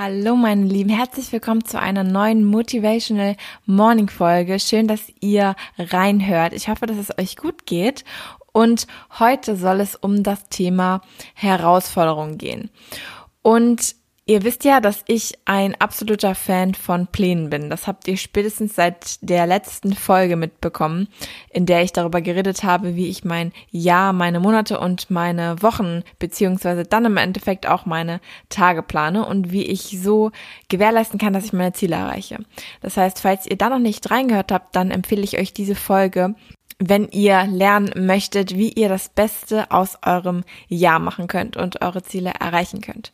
Hallo meine Lieben, herzlich willkommen zu einer neuen Motivational Morning Folge. Schön, dass ihr reinhört. Ich hoffe, dass es euch gut geht. Und heute soll es um das Thema Herausforderungen gehen. Und Ihr wisst ja, dass ich ein absoluter Fan von Plänen bin. Das habt ihr spätestens seit der letzten Folge mitbekommen, in der ich darüber geredet habe, wie ich mein Jahr, meine Monate und meine Wochen beziehungsweise dann im Endeffekt auch meine Tage plane und wie ich so gewährleisten kann, dass ich meine Ziele erreiche. Das heißt, falls ihr da noch nicht reingehört habt, dann empfehle ich euch diese Folge wenn ihr lernen möchtet, wie ihr das Beste aus eurem Jahr machen könnt und eure Ziele erreichen könnt.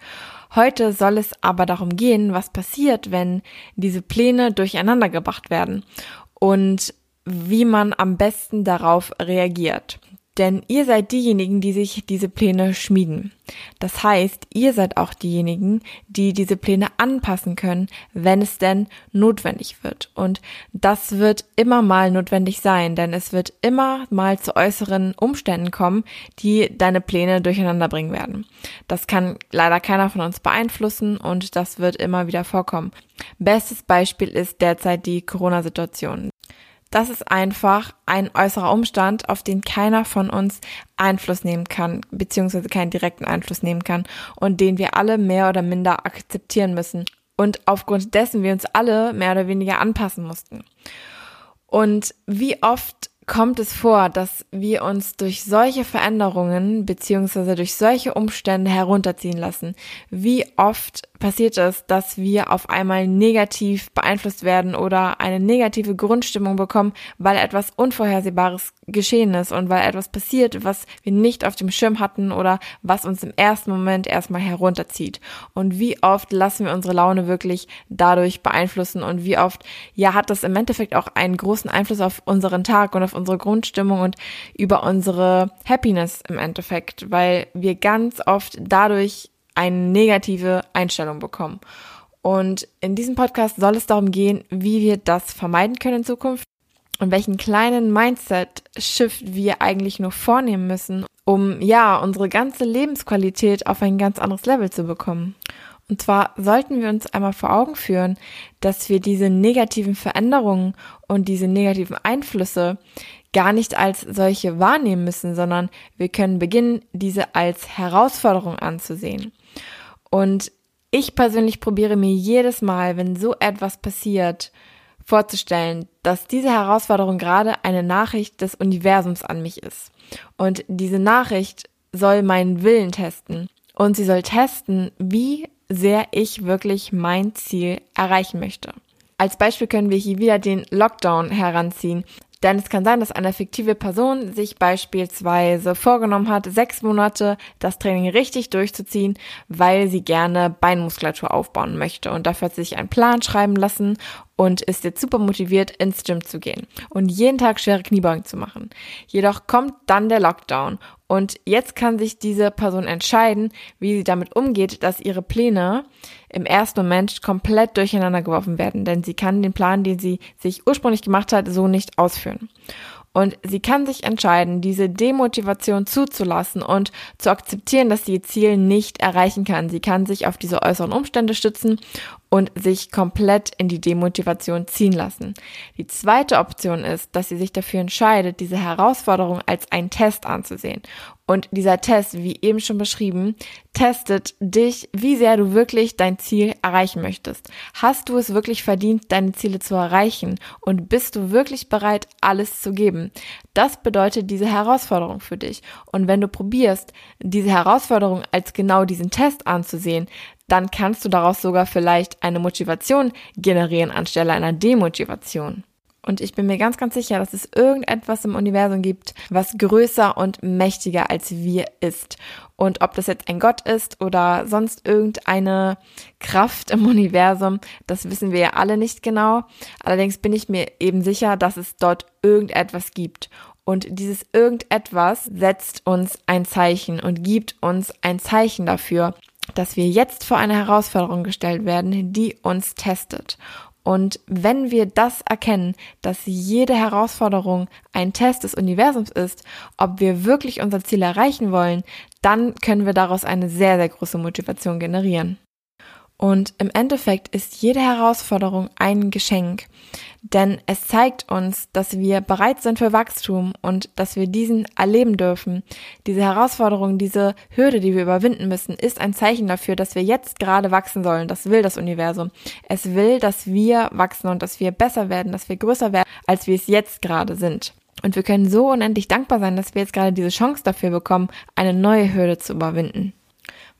Heute soll es aber darum gehen, was passiert, wenn diese Pläne durcheinander gebracht werden und wie man am besten darauf reagiert. Denn ihr seid diejenigen, die sich diese Pläne schmieden. Das heißt, ihr seid auch diejenigen, die diese Pläne anpassen können, wenn es denn notwendig wird. Und das wird immer mal notwendig sein, denn es wird immer mal zu äußeren Umständen kommen, die deine Pläne durcheinander bringen werden. Das kann leider keiner von uns beeinflussen und das wird immer wieder vorkommen. Bestes Beispiel ist derzeit die Corona-Situation. Das ist einfach ein äußerer Umstand, auf den keiner von uns Einfluss nehmen kann, beziehungsweise keinen direkten Einfluss nehmen kann und den wir alle mehr oder minder akzeptieren müssen und aufgrund dessen wir uns alle mehr oder weniger anpassen mussten. Und wie oft kommt es vor, dass wir uns durch solche Veränderungen beziehungsweise durch solche Umstände herunterziehen lassen. Wie oft passiert es, dass wir auf einmal negativ beeinflusst werden oder eine negative Grundstimmung bekommen, weil etwas Unvorhersehbares geschehen ist und weil etwas passiert, was wir nicht auf dem Schirm hatten oder was uns im ersten Moment erstmal herunterzieht. Und wie oft lassen wir unsere Laune wirklich dadurch beeinflussen und wie oft, ja, hat das im Endeffekt auch einen großen Einfluss auf unseren Tag und auf unsere Grundstimmung und über unsere Happiness im Endeffekt, weil wir ganz oft dadurch eine negative Einstellung bekommen. Und in diesem Podcast soll es darum gehen, wie wir das vermeiden können in Zukunft und welchen kleinen Mindset-Shift wir eigentlich nur vornehmen müssen, um ja unsere ganze Lebensqualität auf ein ganz anderes Level zu bekommen. Und zwar sollten wir uns einmal vor Augen führen, dass wir diese negativen Veränderungen und diese negativen Einflüsse gar nicht als solche wahrnehmen müssen, sondern wir können beginnen, diese als Herausforderung anzusehen. Und ich persönlich probiere mir jedes Mal, wenn so etwas passiert, vorzustellen, dass diese Herausforderung gerade eine Nachricht des Universums an mich ist. Und diese Nachricht soll meinen Willen testen. Und sie soll testen, wie sehr ich wirklich mein Ziel erreichen möchte. Als Beispiel können wir hier wieder den Lockdown heranziehen. Denn es kann sein, dass eine fiktive Person sich beispielsweise vorgenommen hat, sechs Monate das Training richtig durchzuziehen, weil sie gerne Beinmuskulatur aufbauen möchte. Und dafür hat sie sich einen Plan schreiben lassen und ist jetzt super motiviert, ins Gym zu gehen und jeden Tag schwere Kniebeugen zu machen. Jedoch kommt dann der Lockdown und jetzt kann sich diese Person entscheiden, wie sie damit umgeht, dass ihre Pläne im ersten Moment komplett durcheinander geworfen werden, denn sie kann den Plan, den sie sich ursprünglich gemacht hat, so nicht ausführen. Und sie kann sich entscheiden, diese Demotivation zuzulassen und zu akzeptieren, dass sie ihr Ziel nicht erreichen kann. Sie kann sich auf diese äußeren Umstände stützen und sich komplett in die Demotivation ziehen lassen. Die zweite Option ist, dass sie sich dafür entscheidet, diese Herausforderung als einen Test anzusehen. Und dieser Test, wie eben schon beschrieben, testet dich, wie sehr du wirklich dein Ziel erreichen möchtest. Hast du es wirklich verdient, deine Ziele zu erreichen? Und bist du wirklich bereit, alles zu geben? Das bedeutet diese Herausforderung für dich. Und wenn du probierst, diese Herausforderung als genau diesen Test anzusehen, dann kannst du daraus sogar vielleicht eine Motivation generieren anstelle einer Demotivation. Und ich bin mir ganz, ganz sicher, dass es irgendetwas im Universum gibt, was größer und mächtiger als wir ist. Und ob das jetzt ein Gott ist oder sonst irgendeine Kraft im Universum, das wissen wir ja alle nicht genau. Allerdings bin ich mir eben sicher, dass es dort irgendetwas gibt. Und dieses irgendetwas setzt uns ein Zeichen und gibt uns ein Zeichen dafür, dass wir jetzt vor eine Herausforderung gestellt werden, die uns testet. Und wenn wir das erkennen, dass jede Herausforderung ein Test des Universums ist, ob wir wirklich unser Ziel erreichen wollen, dann können wir daraus eine sehr, sehr große Motivation generieren. Und im Endeffekt ist jede Herausforderung ein Geschenk, denn es zeigt uns, dass wir bereit sind für Wachstum und dass wir diesen erleben dürfen. Diese Herausforderung, diese Hürde, die wir überwinden müssen, ist ein Zeichen dafür, dass wir jetzt gerade wachsen sollen. Das will das Universum. Es will, dass wir wachsen und dass wir besser werden, dass wir größer werden, als wir es jetzt gerade sind. Und wir können so unendlich dankbar sein, dass wir jetzt gerade diese Chance dafür bekommen, eine neue Hürde zu überwinden.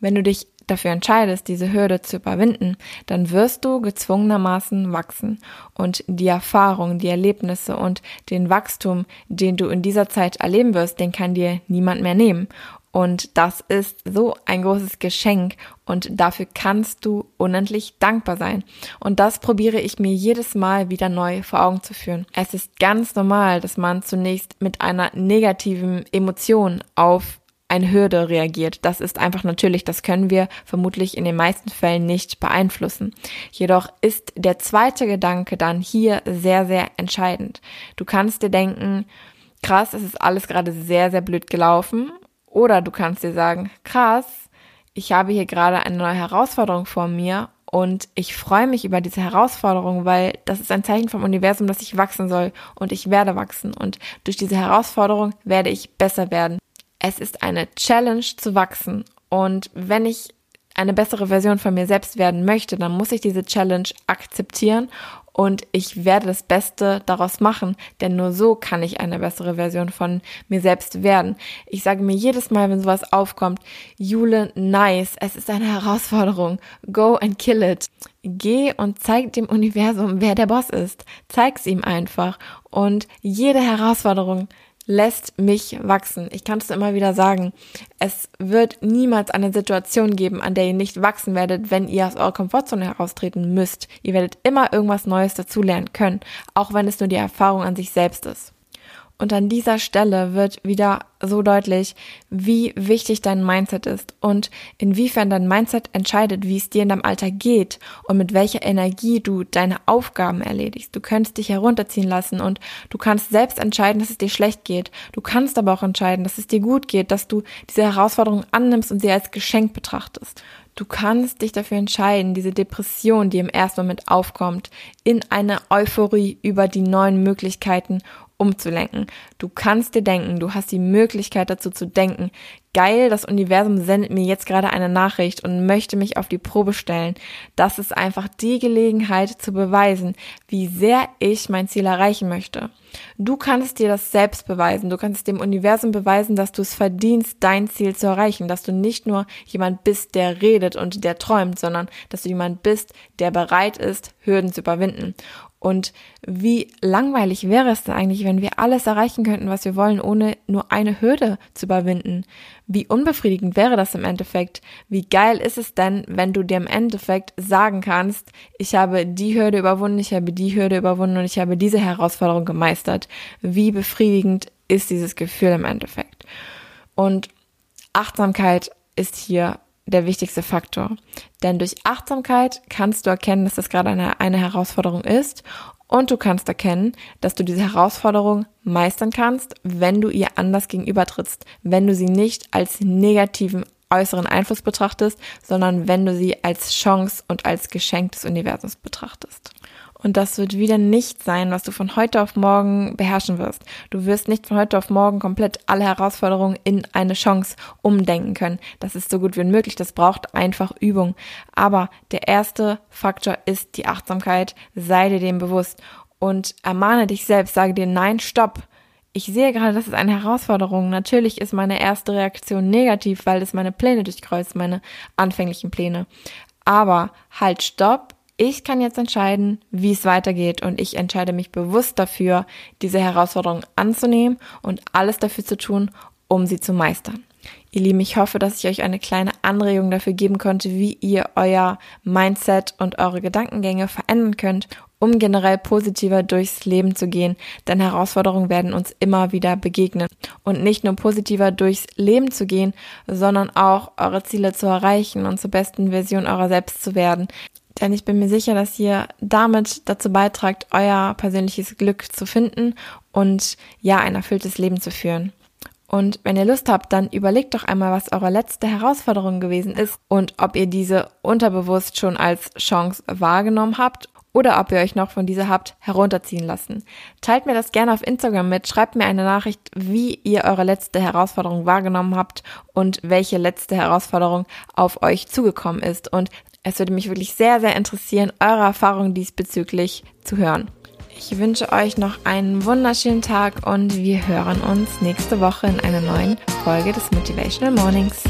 Wenn du dich dafür entscheidest, diese Hürde zu überwinden, dann wirst du gezwungenermaßen wachsen und die Erfahrung, die Erlebnisse und den Wachstum, den du in dieser Zeit erleben wirst, den kann dir niemand mehr nehmen. Und das ist so ein großes Geschenk und dafür kannst du unendlich dankbar sein. Und das probiere ich mir jedes Mal wieder neu vor Augen zu führen. Es ist ganz normal, dass man zunächst mit einer negativen Emotion auf eine Hürde reagiert. Das ist einfach natürlich, das können wir vermutlich in den meisten Fällen nicht beeinflussen. Jedoch ist der zweite Gedanke dann hier sehr, sehr entscheidend. Du kannst dir denken, krass, es ist alles gerade sehr, sehr blöd gelaufen. Oder du kannst dir sagen, krass, ich habe hier gerade eine neue Herausforderung vor mir und ich freue mich über diese Herausforderung, weil das ist ein Zeichen vom Universum, dass ich wachsen soll und ich werde wachsen und durch diese Herausforderung werde ich besser werden. Es ist eine Challenge zu wachsen. Und wenn ich eine bessere Version von mir selbst werden möchte, dann muss ich diese Challenge akzeptieren und ich werde das Beste daraus machen, denn nur so kann ich eine bessere Version von mir selbst werden. Ich sage mir jedes Mal, wenn sowas aufkommt, Jule, nice, es ist eine Herausforderung, go and kill it. Geh und zeig dem Universum, wer der Boss ist. Zeig's ihm einfach und jede Herausforderung lässt mich wachsen. Ich kann es immer wieder sagen. Es wird niemals eine Situation geben, an der ihr nicht wachsen werdet, wenn ihr aus eurer Komfortzone heraustreten müsst. Ihr werdet immer irgendwas Neues dazulernen können, auch wenn es nur die Erfahrung an sich selbst ist. Und an dieser Stelle wird wieder so deutlich, wie wichtig dein Mindset ist und inwiefern dein Mindset entscheidet, wie es dir in deinem Alter geht und mit welcher Energie du deine Aufgaben erledigst. Du kannst dich herunterziehen lassen und du kannst selbst entscheiden, dass es dir schlecht geht. Du kannst aber auch entscheiden, dass es dir gut geht, dass du diese Herausforderung annimmst und sie als Geschenk betrachtest. Du kannst dich dafür entscheiden, diese Depression, die im ersten Moment aufkommt, in eine Euphorie über die neuen Möglichkeiten umzulenken. Du kannst dir denken, du hast die Möglichkeit dazu zu denken, geil, das Universum sendet mir jetzt gerade eine Nachricht und möchte mich auf die Probe stellen. Das ist einfach die Gelegenheit zu beweisen, wie sehr ich mein Ziel erreichen möchte. Du kannst dir das selbst beweisen. Du kannst dem Universum beweisen, dass du es verdienst, dein Ziel zu erreichen, dass du nicht nur jemand bist, der redet und der träumt, sondern dass du jemand bist, der bereit ist, Hürden zu überwinden. Und wie langweilig wäre es denn eigentlich, wenn wir alles erreichen könnten, was wir wollen, ohne nur eine Hürde zu überwinden? Wie unbefriedigend wäre das im Endeffekt? Wie geil ist es denn, wenn du dir im Endeffekt sagen kannst, ich habe die Hürde überwunden, ich habe die Hürde überwunden und ich habe diese Herausforderung gemeistert? Wie befriedigend ist dieses Gefühl im Endeffekt? Und Achtsamkeit ist hier der wichtigste Faktor. Denn durch Achtsamkeit kannst du erkennen, dass das gerade eine, eine Herausforderung ist und du kannst erkennen, dass du diese Herausforderung meistern kannst, wenn du ihr anders gegenübertrittst, wenn du sie nicht als negativen äußeren Einfluss betrachtest, sondern wenn du sie als Chance und als Geschenk des Universums betrachtest. Und das wird wieder nicht sein, was du von heute auf morgen beherrschen wirst. Du wirst nicht von heute auf morgen komplett alle Herausforderungen in eine Chance umdenken können. Das ist so gut wie unmöglich. Das braucht einfach Übung. Aber der erste Faktor ist die Achtsamkeit. Sei dir dem bewusst und ermahne dich selbst. Sage dir, nein, stopp ich sehe gerade, das ist eine Herausforderung. Natürlich ist meine erste Reaktion negativ, weil es meine Pläne durchkreuzt, meine anfänglichen Pläne. Aber halt, stopp, ich kann jetzt entscheiden, wie es weitergeht und ich entscheide mich bewusst dafür, diese Herausforderung anzunehmen und alles dafür zu tun, um sie zu meistern. Ihr Lieben, ich hoffe, dass ich euch eine kleine Anregung dafür geben konnte, wie ihr euer Mindset und eure Gedankengänge verändern könnt, um generell positiver durchs Leben zu gehen, denn Herausforderungen werden uns immer wieder begegnen. Und nicht nur positiver durchs Leben zu gehen, sondern auch eure Ziele zu erreichen und zur besten Version eurer selbst zu werden. Denn ich bin mir sicher, dass ihr damit dazu beitragt, euer persönliches Glück zu finden und ja, ein erfülltes Leben zu führen. Und wenn ihr Lust habt, dann überlegt doch einmal, was eure letzte Herausforderung gewesen ist und ob ihr diese unterbewusst schon als Chance wahrgenommen habt oder ob ihr euch noch von dieser habt herunterziehen lassen. Teilt mir das gerne auf Instagram mit, schreibt mir eine Nachricht, wie ihr eure letzte Herausforderung wahrgenommen habt und welche letzte Herausforderung auf euch zugekommen ist. Und es würde mich wirklich sehr, sehr interessieren, eure Erfahrungen diesbezüglich zu hören. Ich wünsche euch noch einen wunderschönen Tag und wir hören uns nächste Woche in einer neuen Folge des Motivational Mornings.